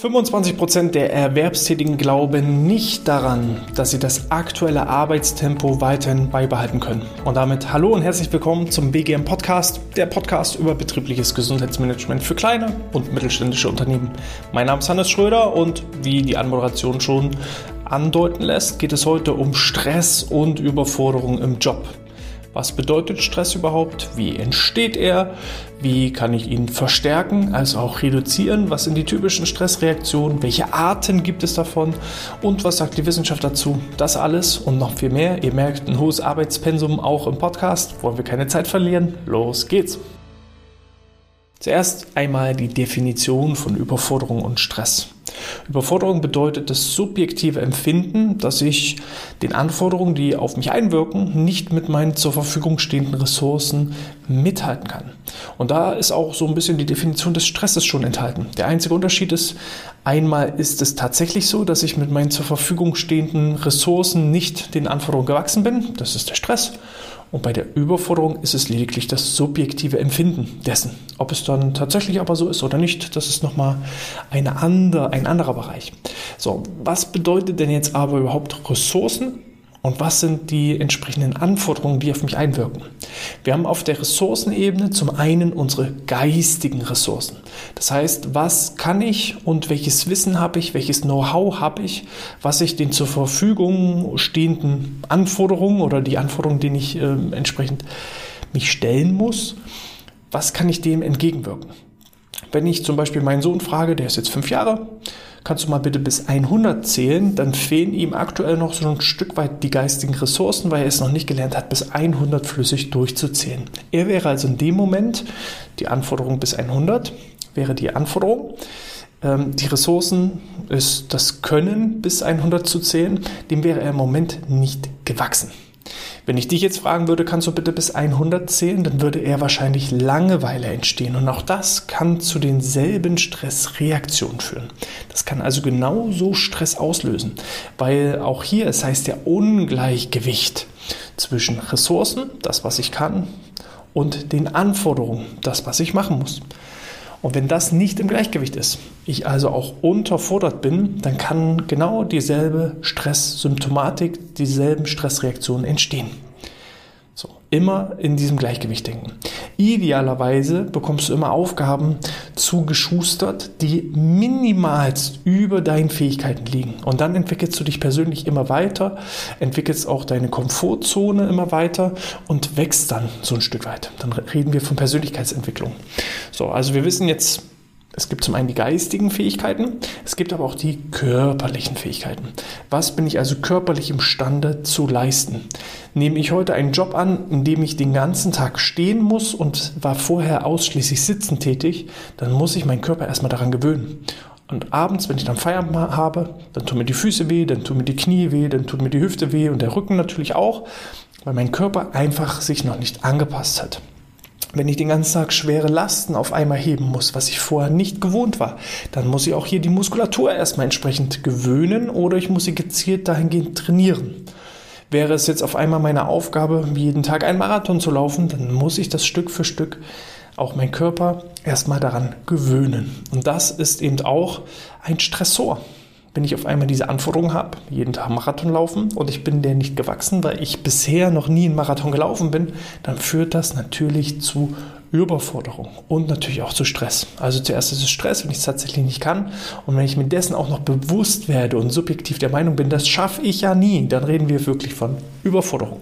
25% der Erwerbstätigen glauben nicht daran, dass sie das aktuelle Arbeitstempo weiterhin beibehalten können. Und damit hallo und herzlich willkommen zum BGM Podcast, der Podcast über betriebliches Gesundheitsmanagement für kleine und mittelständische Unternehmen. Mein Name ist Hannes Schröder und wie die Anmoderation schon andeuten lässt, geht es heute um Stress und Überforderung im Job. Was bedeutet Stress überhaupt? Wie entsteht er? Wie kann ich ihn verstärken, also auch reduzieren? Was sind die typischen Stressreaktionen? Welche Arten gibt es davon? Und was sagt die Wissenschaft dazu? Das alles und noch viel mehr. Ihr merkt ein hohes Arbeitspensum auch im Podcast. Wollen wir keine Zeit verlieren? Los geht's! Zuerst einmal die Definition von Überforderung und Stress. Überforderung bedeutet das subjektive Empfinden, dass ich den Anforderungen, die auf mich einwirken, nicht mit meinen zur Verfügung stehenden Ressourcen mithalten kann. Und da ist auch so ein bisschen die Definition des Stresses schon enthalten. Der einzige Unterschied ist, einmal ist es tatsächlich so, dass ich mit meinen zur Verfügung stehenden Ressourcen nicht den Anforderungen gewachsen bin. Das ist der Stress. Und bei der Überforderung ist es lediglich das subjektive Empfinden dessen. Ob es dann tatsächlich aber so ist oder nicht, das ist nochmal eine andere, ein anderer Bereich. So, was bedeutet denn jetzt aber überhaupt Ressourcen? Und was sind die entsprechenden Anforderungen, die auf mich einwirken? Wir haben auf der Ressourcenebene zum einen unsere geistigen Ressourcen. Das heißt, was kann ich und welches Wissen habe ich, welches Know-how habe ich, was ich den zur Verfügung stehenden Anforderungen oder die Anforderungen, denen ich äh, entsprechend mich stellen muss, was kann ich dem entgegenwirken? Wenn ich zum Beispiel meinen Sohn frage, der ist jetzt fünf Jahre, kannst du mal bitte bis 100 zählen, dann fehlen ihm aktuell noch so ein Stück weit die geistigen Ressourcen, weil er es noch nicht gelernt hat, bis 100 flüssig durchzuzählen. Er wäre also in dem Moment, die Anforderung bis 100 wäre die Anforderung, ähm, die Ressourcen ist das Können bis 100 zu zählen, dem wäre er im Moment nicht gewachsen. Wenn ich dich jetzt fragen würde, kannst du bitte bis 100 zählen, dann würde eher wahrscheinlich Langeweile entstehen. Und auch das kann zu denselben Stressreaktionen führen. Das kann also genauso Stress auslösen, weil auch hier, es heißt ja Ungleichgewicht zwischen Ressourcen, das was ich kann, und den Anforderungen, das was ich machen muss. Und wenn das nicht im Gleichgewicht ist, ich also auch unterfordert bin, dann kann genau dieselbe Stresssymptomatik, dieselben Stressreaktionen entstehen. So, immer in diesem Gleichgewicht denken. Idealerweise bekommst du immer Aufgaben zugeschustert, die minimalst über deinen Fähigkeiten liegen. Und dann entwickelst du dich persönlich immer weiter, entwickelst auch deine Komfortzone immer weiter und wächst dann so ein Stück weit. Dann reden wir von Persönlichkeitsentwicklung. So, also wir wissen jetzt, es gibt zum einen die geistigen Fähigkeiten, es gibt aber auch die körperlichen Fähigkeiten. Was bin ich also körperlich imstande zu leisten? Nehme ich heute einen Job an, in dem ich den ganzen Tag stehen muss und war vorher ausschließlich sitzend tätig, dann muss ich meinen Körper erstmal daran gewöhnen. Und abends, wenn ich dann Feierabend habe, dann tun mir die Füße weh, dann tun mir die Knie weh, dann tut mir die Hüfte weh und der Rücken natürlich auch, weil mein Körper einfach sich noch nicht angepasst hat wenn ich den ganzen Tag schwere Lasten auf einmal heben muss, was ich vorher nicht gewohnt war, dann muss ich auch hier die Muskulatur erstmal entsprechend gewöhnen oder ich muss sie gezielt dahingehend trainieren. Wäre es jetzt auf einmal meine Aufgabe, jeden Tag einen Marathon zu laufen, dann muss ich das Stück für Stück auch mein Körper erstmal daran gewöhnen. Und das ist eben auch ein Stressor wenn ich auf einmal diese Anforderungen habe, jeden Tag Marathon laufen und ich bin der nicht gewachsen, weil ich bisher noch nie einen Marathon gelaufen bin, dann führt das natürlich zu Überforderung und natürlich auch zu Stress. Also zuerst ist es Stress, wenn ich es tatsächlich nicht kann. Und wenn ich mir dessen auch noch bewusst werde und subjektiv der Meinung bin, das schaffe ich ja nie, dann reden wir wirklich von Überforderung.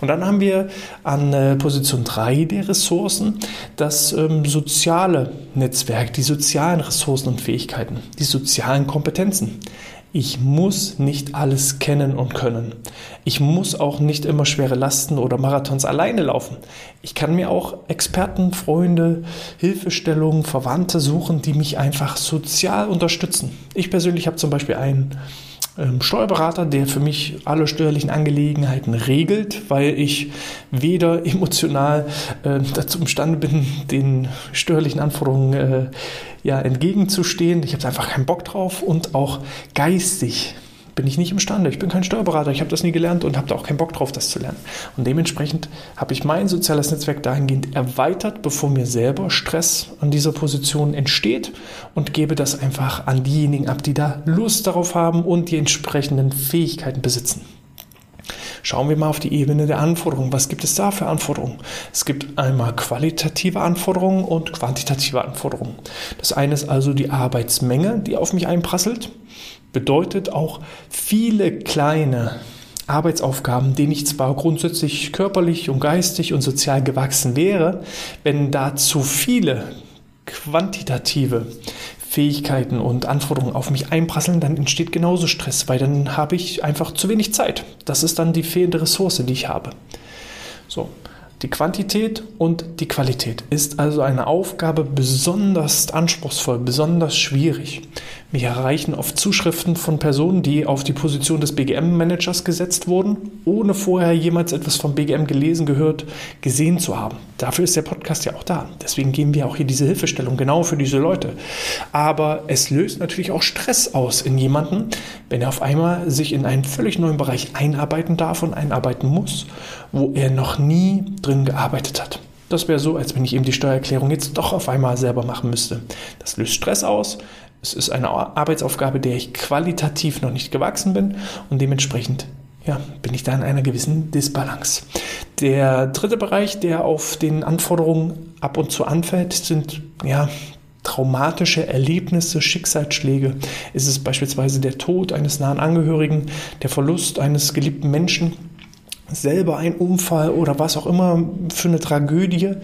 Und dann haben wir an äh, Position 3 der Ressourcen das ähm, soziale Netzwerk, die sozialen Ressourcen und Fähigkeiten, die sozialen Kompetenzen. Ich muss nicht alles kennen und können. Ich muss auch nicht immer schwere Lasten oder Marathons alleine laufen. Ich kann mir auch Experten, Freunde, Hilfestellungen, Verwandte suchen, die mich einfach sozial unterstützen. Ich persönlich habe zum Beispiel einen Steuerberater, der für mich alle steuerlichen Angelegenheiten regelt, weil ich weder emotional äh, dazu imstande bin, den steuerlichen Anforderungen äh, ja, entgegenzustehen. Ich habe einfach keinen Bock drauf und auch geistig bin ich nicht imstande. Ich bin kein Steuerberater, ich habe das nie gelernt und habe da auch keinen Bock drauf, das zu lernen. Und dementsprechend habe ich mein soziales Netzwerk dahingehend erweitert, bevor mir selber Stress an dieser Position entsteht und gebe das einfach an diejenigen ab, die da Lust darauf haben und die entsprechenden Fähigkeiten besitzen. Schauen wir mal auf die Ebene der Anforderungen. Was gibt es da für Anforderungen? Es gibt einmal qualitative Anforderungen und quantitative Anforderungen. Das eine ist also die Arbeitsmenge, die auf mich einprasselt. Bedeutet auch viele kleine Arbeitsaufgaben, denen ich zwar grundsätzlich körperlich und geistig und sozial gewachsen wäre, wenn da zu viele quantitative Fähigkeiten und Anforderungen auf mich einprasseln, dann entsteht genauso Stress, weil dann habe ich einfach zu wenig Zeit. Das ist dann die fehlende Ressource, die ich habe. So, die Quantität und die Qualität ist also eine Aufgabe besonders anspruchsvoll, besonders schwierig. Mich erreichen oft Zuschriften von Personen, die auf die Position des BGM-Managers gesetzt wurden, ohne vorher jemals etwas vom BGM gelesen, gehört, gesehen zu haben. Dafür ist der Podcast ja auch da. Deswegen geben wir auch hier diese Hilfestellung genau für diese Leute. Aber es löst natürlich auch Stress aus in jemanden, wenn er auf einmal sich in einen völlig neuen Bereich einarbeiten darf und einarbeiten muss, wo er noch nie drin gearbeitet hat. Das wäre so, als wenn ich eben die Steuererklärung jetzt doch auf einmal selber machen müsste. Das löst Stress aus, es ist eine Arbeitsaufgabe, der ich qualitativ noch nicht gewachsen bin und dementsprechend ja, bin ich da in einer gewissen Disbalance. Der dritte Bereich, der auf den Anforderungen ab und zu anfällt, sind ja, traumatische Erlebnisse, Schicksalsschläge. Ist es beispielsweise der Tod eines nahen Angehörigen, der Verlust eines geliebten Menschen selber ein Unfall oder was auch immer für eine Tragödie,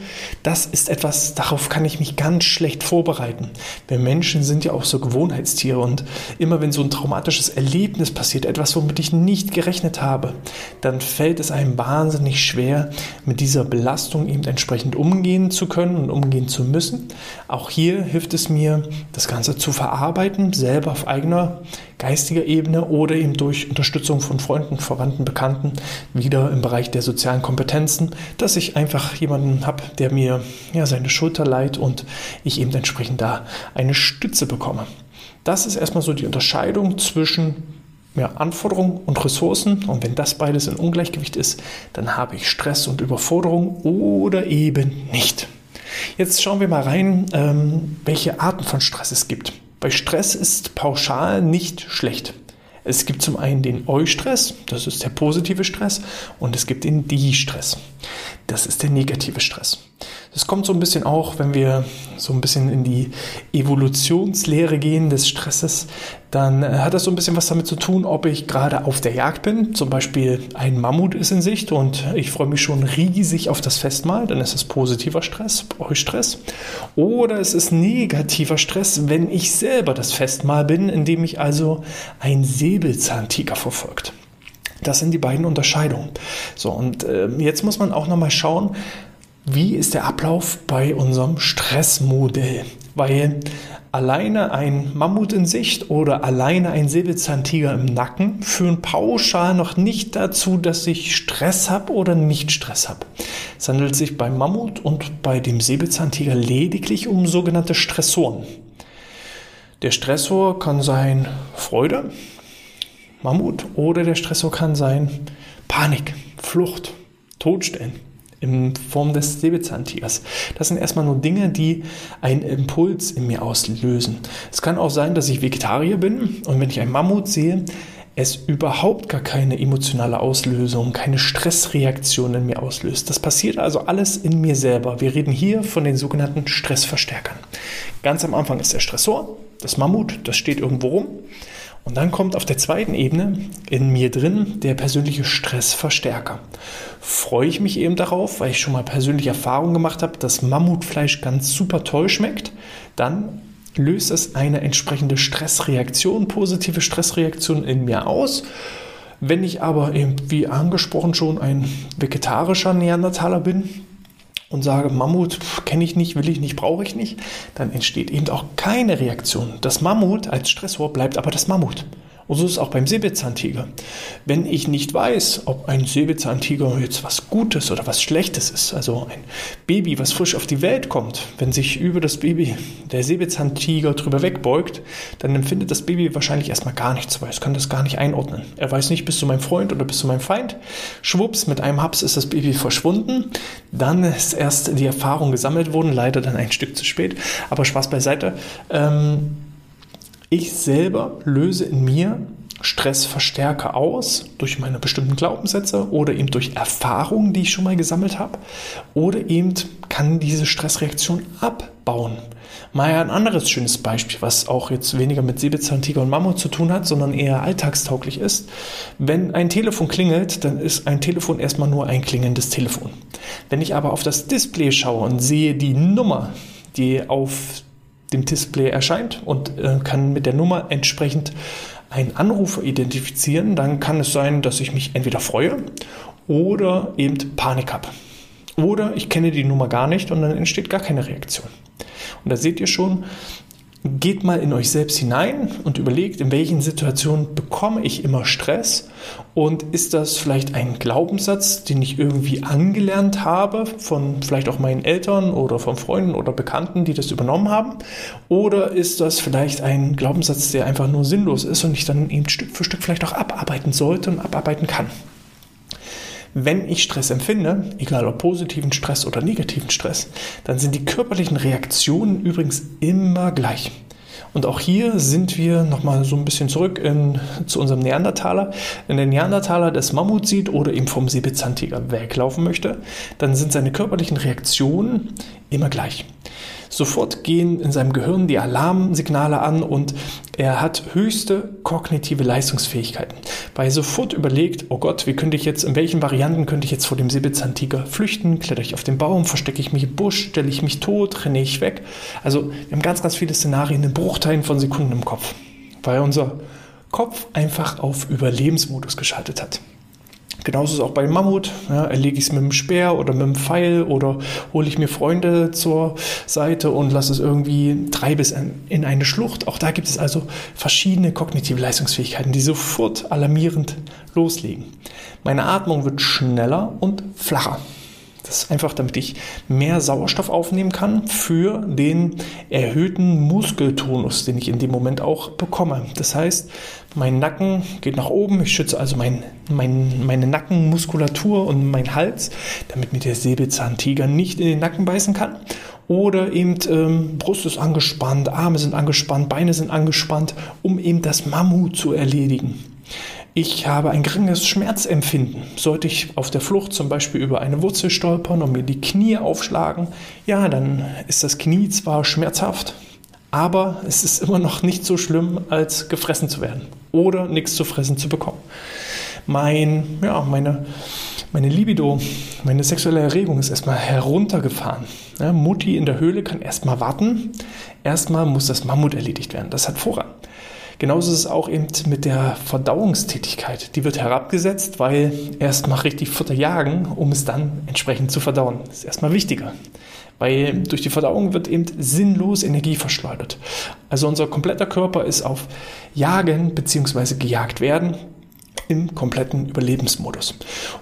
das ist etwas, darauf kann ich mich ganz schlecht vorbereiten. Wir Menschen sind ja auch so Gewohnheitstiere und immer wenn so ein traumatisches Erlebnis passiert, etwas, womit ich nicht gerechnet habe, dann fällt es einem wahnsinnig schwer, mit dieser Belastung eben entsprechend umgehen zu können und umgehen zu müssen. Auch hier hilft es mir, das Ganze zu verarbeiten, selber auf eigener geistiger Ebene oder eben durch Unterstützung von Freunden, Verwandten, Bekannten, wieder im Bereich der sozialen Kompetenzen, dass ich einfach jemanden habe, der mir ja, seine Schulter leiht und ich eben entsprechend da eine Stütze bekomme. Das ist erstmal so die Unterscheidung zwischen ja, Anforderungen und Ressourcen. Und wenn das beides in Ungleichgewicht ist, dann habe ich Stress und Überforderung oder eben nicht. Jetzt schauen wir mal rein, ähm, welche Arten von Stress es gibt. Bei Stress ist pauschal nicht schlecht. Es gibt zum einen den Eustress, das ist der positive Stress, und es gibt den Die-Stress, das ist der negative Stress. Das kommt so ein bisschen auch, wenn wir so ein bisschen in die Evolutionslehre gehen des Stresses, dann äh, hat das so ein bisschen was damit zu tun, ob ich gerade auf der Jagd bin. Zum Beispiel ein Mammut ist in Sicht und ich freue mich schon riesig auf das Festmahl, dann ist es positiver Stress, Eustress. Oder es ist negativer Stress, wenn ich selber das Festmahl bin, indem ich also ein Säbelzahntiger verfolgt. Das sind die beiden Unterscheidungen. So, und äh, jetzt muss man auch nochmal schauen, wie ist der Ablauf bei unserem Stressmodell? Weil alleine ein Mammut in Sicht oder alleine ein Säbelzahntiger im Nacken führen pauschal noch nicht dazu, dass ich Stress habe oder nicht Stress habe. Es handelt sich beim Mammut und bei dem Säbelzahntiger lediglich um sogenannte Stressoren. Der Stressor kann sein Freude, Mammut, oder der Stressor kann sein Panik, Flucht, Todstellen in Form des Säbelzahntigers. Das sind erstmal nur Dinge, die einen Impuls in mir auslösen. Es kann auch sein, dass ich Vegetarier bin und wenn ich einen Mammut sehe, es überhaupt gar keine emotionale Auslösung, keine Stressreaktion in mir auslöst. Das passiert also alles in mir selber. Wir reden hier von den sogenannten Stressverstärkern. Ganz am Anfang ist der Stressor, das Mammut, das steht irgendwo rum. Und dann kommt auf der zweiten Ebene in mir drin der persönliche Stressverstärker. Freue ich mich eben darauf, weil ich schon mal persönliche Erfahrungen gemacht habe, dass Mammutfleisch ganz super toll schmeckt, dann löst es eine entsprechende Stressreaktion, positive Stressreaktion in mir aus. Wenn ich aber eben, wie angesprochen schon, ein vegetarischer Neandertaler bin, und sage, Mammut kenne ich nicht, will ich nicht, brauche ich nicht, dann entsteht eben auch keine Reaktion. Das Mammut als Stressor bleibt aber das Mammut Und so ist es auch beim Säbelzahntiger. Wenn ich nicht weiß, ob ein Säbelzahntiger jetzt was Gutes oder was Schlechtes ist, also ein Baby, was frisch auf die Welt kommt, wenn sich über das Baby der Säbelzahntiger drüber wegbeugt, dann empfindet das Baby wahrscheinlich erstmal gar nichts, weil es kann das gar nicht einordnen. Er weiß nicht, bist du mein Freund oder bist du mein Feind. Schwupps, mit einem Haps ist das Baby verschwunden. Dann ist erst die Erfahrung gesammelt worden, leider dann ein Stück zu spät. Aber Spaß beiseite. Ähm, ich selber löse in mir Stressverstärker aus durch meine bestimmten Glaubenssätze oder eben durch Erfahrungen, die ich schon mal gesammelt habe oder eben kann diese Stressreaktion abbauen. Mal ein anderes schönes Beispiel, was auch jetzt weniger mit Säbelzahntiger und Mammut zu tun hat, sondern eher alltagstauglich ist. Wenn ein Telefon klingelt, dann ist ein Telefon erstmal nur ein klingendes Telefon. Wenn ich aber auf das Display schaue und sehe die Nummer, die auf dem Display erscheint und äh, kann mit der Nummer entsprechend einen Anrufer identifizieren, dann kann es sein, dass ich mich entweder freue oder eben Panik habe. Oder ich kenne die Nummer gar nicht und dann entsteht gar keine Reaktion. Und da seht ihr schon, geht mal in euch selbst hinein und überlegt, in welchen Situationen bekomme ich immer Stress und ist das vielleicht ein Glaubenssatz, den ich irgendwie angelernt habe von vielleicht auch meinen Eltern oder von Freunden oder Bekannten, die das übernommen haben oder ist das vielleicht ein Glaubenssatz, der einfach nur sinnlos ist und ich dann eben Stück für Stück vielleicht auch abarbeiten sollte und abarbeiten kann. Wenn ich Stress empfinde, egal ob positiven Stress oder negativen Stress, dann sind die körperlichen Reaktionen übrigens immer gleich. Und auch hier sind wir nochmal so ein bisschen zurück in, zu unserem Neandertaler. Wenn der Neandertaler das Mammut sieht oder ihm vom Säbelzahntiger weglaufen möchte, dann sind seine körperlichen Reaktionen immer gleich. Sofort gehen in seinem Gehirn die Alarmsignale an und er hat höchste kognitive Leistungsfähigkeiten. Weil er sofort überlegt, oh Gott, wie könnte ich jetzt, in welchen Varianten könnte ich jetzt vor dem Säbelzahntiger flüchten? Kletter ich auf den Baum, verstecke ich mich im Busch, stelle ich mich tot, renne ich weg? Also wir haben ganz, ganz viele Szenarien in Bruchteilen von Sekunden im Kopf, weil unser Kopf einfach auf Überlebensmodus geschaltet hat. Genauso ist es auch bei Mammut. Ja, erlege ich es mit dem Speer oder mit dem Pfeil oder hole ich mir Freunde zur Seite und lasse es irgendwie treibe es in eine Schlucht. Auch da gibt es also verschiedene kognitive Leistungsfähigkeiten, die sofort alarmierend loslegen. Meine Atmung wird schneller und flacher. Das ist einfach, damit ich mehr Sauerstoff aufnehmen kann für den erhöhten Muskeltonus, den ich in dem Moment auch bekomme. Das heißt, mein Nacken geht nach oben, ich schütze also mein, mein, meine Nackenmuskulatur und meinen Hals, damit mir der Säbelzahntiger nicht in den Nacken beißen kann. Oder eben ähm, Brust ist angespannt, Arme sind angespannt, Beine sind angespannt, um eben das Mammut zu erledigen. Ich habe ein geringes Schmerzempfinden. Sollte ich auf der Flucht zum Beispiel über eine Wurzel stolpern und mir die Knie aufschlagen, ja, dann ist das Knie zwar schmerzhaft, aber es ist immer noch nicht so schlimm, als gefressen zu werden oder nichts zu fressen zu bekommen. Mein, ja, meine, meine Libido, meine sexuelle Erregung ist erstmal heruntergefahren. Ja, Mutti in der Höhle kann erstmal warten. Erstmal muss das Mammut erledigt werden. Das hat Vorrang. Genauso ist es auch eben mit der Verdauungstätigkeit. Die wird herabgesetzt, weil erstmal richtig Futter jagen, um es dann entsprechend zu verdauen. Das ist erstmal wichtiger. Weil durch die Verdauung wird eben sinnlos Energie verschleudert. Also unser kompletter Körper ist auf Jagen bzw. gejagt werden im kompletten Überlebensmodus.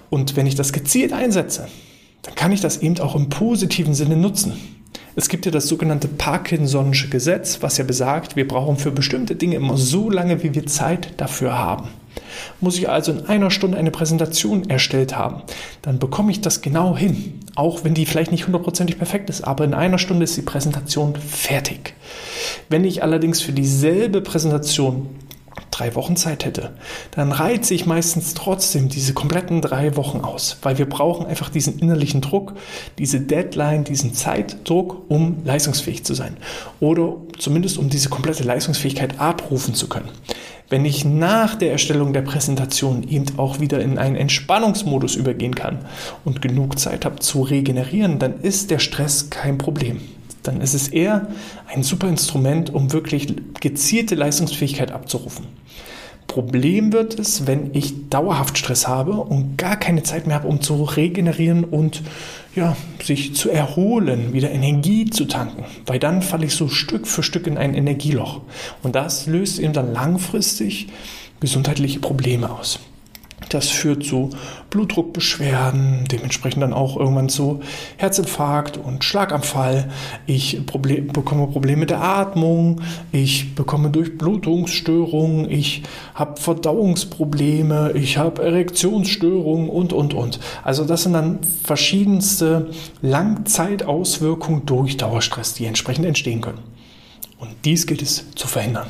Und wenn ich das gezielt einsetze, dann kann ich das eben auch im positiven Sinne nutzen. Es gibt ja das sogenannte Parkinson'sche Gesetz, was ja besagt, wir brauchen für bestimmte Dinge immer so lange, wie wir Zeit dafür haben. Muss ich also in einer Stunde eine Präsentation erstellt haben, dann bekomme ich das genau hin. Auch wenn die vielleicht nicht hundertprozentig perfekt ist, aber in einer Stunde ist die Präsentation fertig. Wenn ich allerdings für dieselbe Präsentation drei Wochen Zeit hätte, dann reize ich meistens trotzdem diese kompletten drei Wochen aus, weil wir brauchen einfach diesen innerlichen Druck, diese Deadline, diesen Zeitdruck, um leistungsfähig zu sein oder zumindest um diese komplette Leistungsfähigkeit abrufen zu können. Wenn ich nach der Erstellung der Präsentation eben auch wieder in einen Entspannungsmodus übergehen kann und genug Zeit habe zu regenerieren, dann ist der Stress kein Problem dann ist es eher ein super Instrument, um wirklich gezielte Leistungsfähigkeit abzurufen. Problem wird es, wenn ich dauerhaft Stress habe und gar keine Zeit mehr habe, um zu regenerieren und ja, sich zu erholen, wieder Energie zu tanken, weil dann falle ich so Stück für Stück in ein Energieloch. Und das löst eben dann langfristig gesundheitliche Probleme aus. Das führt zu Blutdruckbeschwerden, dementsprechend dann auch irgendwann zu Herzinfarkt und Schlaganfall. Ich Problem, bekomme Probleme mit der Atmung, ich bekomme Durchblutungsstörungen, ich habe Verdauungsprobleme, ich habe Erektionsstörungen und, und, und. Also das sind dann verschiedenste Langzeitauswirkungen durch Dauerstress, die entsprechend entstehen können. Und dies gilt es zu verhindern.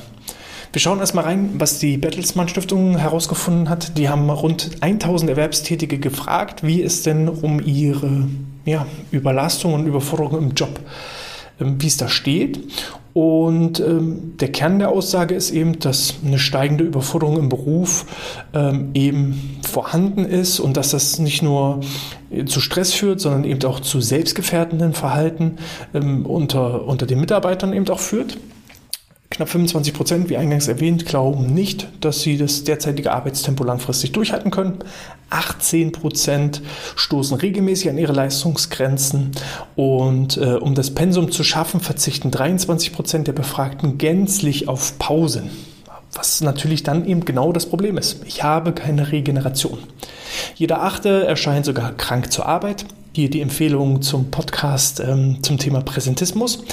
Wir schauen erstmal rein, was die Bertelsmann Stiftung herausgefunden hat. Die haben rund 1000 Erwerbstätige gefragt, wie es denn um ihre ja, Überlastung und Überforderung im Job, ähm, wie es da steht. Und ähm, der Kern der Aussage ist eben, dass eine steigende Überforderung im Beruf ähm, eben vorhanden ist und dass das nicht nur zu Stress führt, sondern eben auch zu selbstgefährdenden Verhalten ähm, unter, unter den Mitarbeitern eben auch führt. Knapp 25 Prozent, wie eingangs erwähnt, glauben nicht, dass sie das derzeitige Arbeitstempo langfristig durchhalten können. 18 Prozent stoßen regelmäßig an ihre Leistungsgrenzen und äh, um das Pensum zu schaffen, verzichten 23 Prozent der Befragten gänzlich auf Pausen. Was natürlich dann eben genau das Problem ist. Ich habe keine Regeneration. Jeder Achte erscheint sogar krank zur Arbeit. Hier die Empfehlung zum Podcast ähm, zum Thema Präsentismus.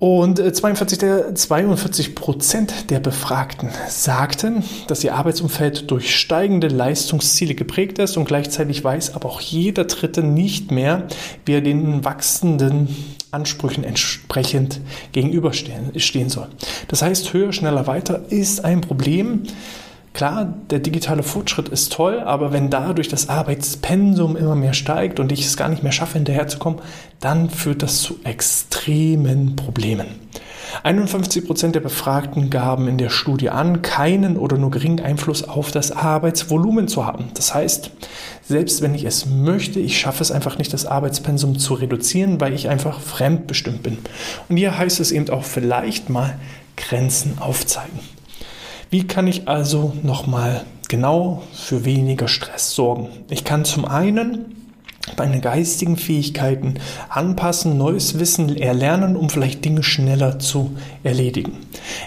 Und 42, äh, der, 42 Prozent der Befragten sagten, dass ihr Arbeitsumfeld durch steigende Leistungsziele geprägt ist und gleichzeitig weiß aber auch jeder Dritte nicht mehr, wie er den wachsenden Ansprüchen entsprechend gegenüberstehen soll. Das heißt, höher, schneller, weiter ist ein Problem. Klar, der digitale Fortschritt ist toll, aber wenn dadurch das Arbeitspensum immer mehr steigt und ich es gar nicht mehr schaffe, hinterherzukommen, dann führt das zu extremen Problemen. 51 Prozent der Befragten gaben in der Studie an, keinen oder nur geringen Einfluss auf das Arbeitsvolumen zu haben. Das heißt, selbst wenn ich es möchte, ich schaffe es einfach nicht, das Arbeitspensum zu reduzieren, weil ich einfach fremdbestimmt bin. Und hier heißt es eben auch vielleicht mal Grenzen aufzeigen. Wie kann ich also nochmal genau für weniger Stress sorgen? Ich kann zum einen meine geistigen Fähigkeiten anpassen, neues Wissen erlernen, um vielleicht Dinge schneller zu erledigen.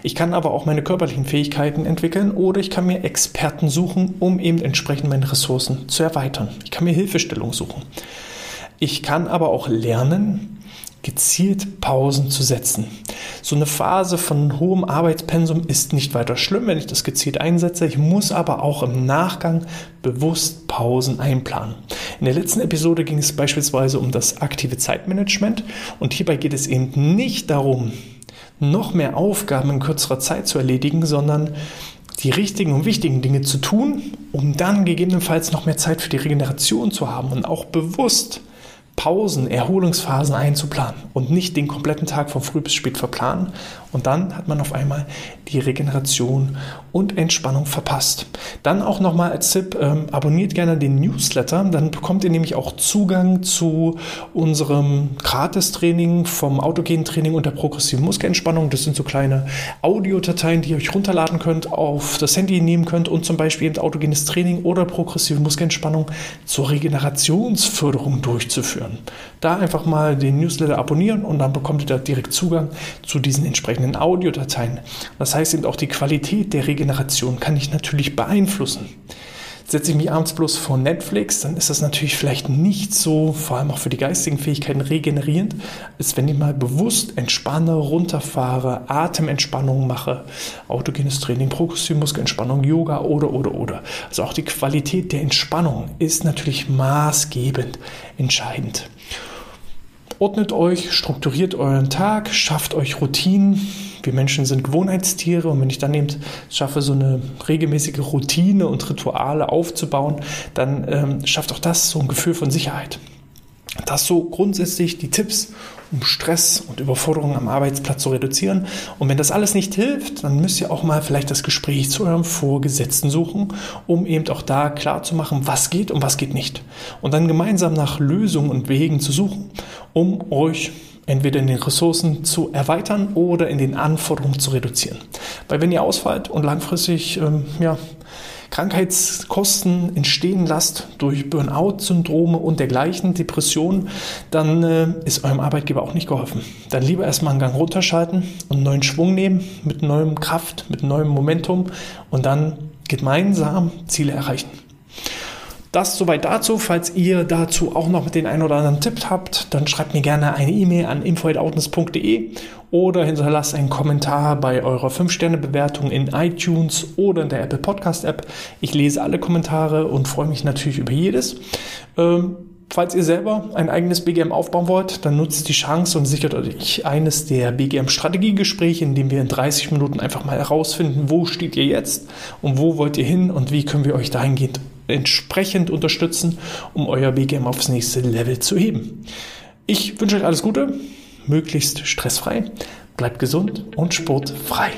Ich kann aber auch meine körperlichen Fähigkeiten entwickeln oder ich kann mir Experten suchen, um eben entsprechend meine Ressourcen zu erweitern. Ich kann mir Hilfestellung suchen. Ich kann aber auch lernen, gezielt Pausen zu setzen. So eine Phase von hohem Arbeitspensum ist nicht weiter schlimm, wenn ich das gezielt einsetze. Ich muss aber auch im Nachgang bewusst Pausen einplanen. In der letzten Episode ging es beispielsweise um das aktive Zeitmanagement und hierbei geht es eben nicht darum, noch mehr Aufgaben in kürzerer Zeit zu erledigen, sondern die richtigen und wichtigen Dinge zu tun, um dann gegebenenfalls noch mehr Zeit für die Regeneration zu haben und auch bewusst Pausen, Erholungsphasen einzuplanen und nicht den kompletten Tag von früh bis spät verplanen. Und dann hat man auf einmal die Regeneration und Entspannung verpasst. Dann auch nochmal als Tipp, ähm, abonniert gerne den Newsletter, dann bekommt ihr nämlich auch Zugang zu unserem Gratis-Training vom autogenen Training und der progressiven Muskelentspannung. Das sind so kleine Audiodateien, die ihr euch runterladen könnt, auf das Handy nehmen könnt und zum Beispiel eben autogenes Training oder progressive Muskelentspannung zur Regenerationsförderung durchzuführen führen. Da einfach mal den Newsletter abonnieren und dann bekommt ihr da direkt Zugang zu diesen entsprechenden Audiodateien. Das heißt eben auch die Qualität der Regeneration kann ich natürlich beeinflussen. Setze ich mich abends bloß vor Netflix, dann ist das natürlich vielleicht nicht so, vor allem auch für die geistigen Fähigkeiten, regenerierend, als wenn ich mal bewusst entspanne, runterfahre, Atementspannung mache, autogenes Training, progressive Muskelentspannung, Yoga oder, oder, oder. Also auch die Qualität der Entspannung ist natürlich maßgebend entscheidend. Ordnet euch, strukturiert euren Tag, schafft euch Routinen, wir Menschen sind Gewohnheitstiere und wenn ich dann eben schaffe, so eine regelmäßige Routine und Rituale aufzubauen, dann ähm, schafft auch das so ein Gefühl von Sicherheit. Das so grundsätzlich die Tipps, um Stress und Überforderung am Arbeitsplatz zu reduzieren. Und wenn das alles nicht hilft, dann müsst ihr auch mal vielleicht das Gespräch zu eurem Vorgesetzten suchen, um eben auch da klar zu machen, was geht und was geht nicht. Und dann gemeinsam nach Lösungen und Wegen zu suchen, um euch entweder in den Ressourcen zu erweitern oder in den Anforderungen zu reduzieren. Weil wenn ihr ausfallt und langfristig ähm, ja, Krankheitskosten entstehen lasst durch Burnout-Syndrome und dergleichen, Depressionen, dann äh, ist eurem Arbeitgeber auch nicht geholfen. Dann lieber erstmal einen Gang runterschalten und einen neuen Schwung nehmen, mit neuem Kraft, mit neuem Momentum und dann gemeinsam Ziele erreichen. Das soweit dazu. Falls ihr dazu auch noch den einen oder anderen Tipp habt, dann schreibt mir gerne eine E-Mail an info.outness.de oder hinterlasst einen Kommentar bei eurer 5-Sterne-Bewertung in iTunes oder in der Apple Podcast App. Ich lese alle Kommentare und freue mich natürlich über jedes. Ähm, Falls ihr selber ein eigenes BGM aufbauen wollt, dann nutzt die Chance und sichert euch eines der BGM-Strategiegespräche, in dem wir in 30 Minuten einfach mal herausfinden, wo steht ihr jetzt und wo wollt ihr hin und wie können wir euch dahingehend entsprechend unterstützen, um euer BGM aufs nächste Level zu heben. Ich wünsche euch alles Gute, möglichst stressfrei, bleibt gesund und sportfrei.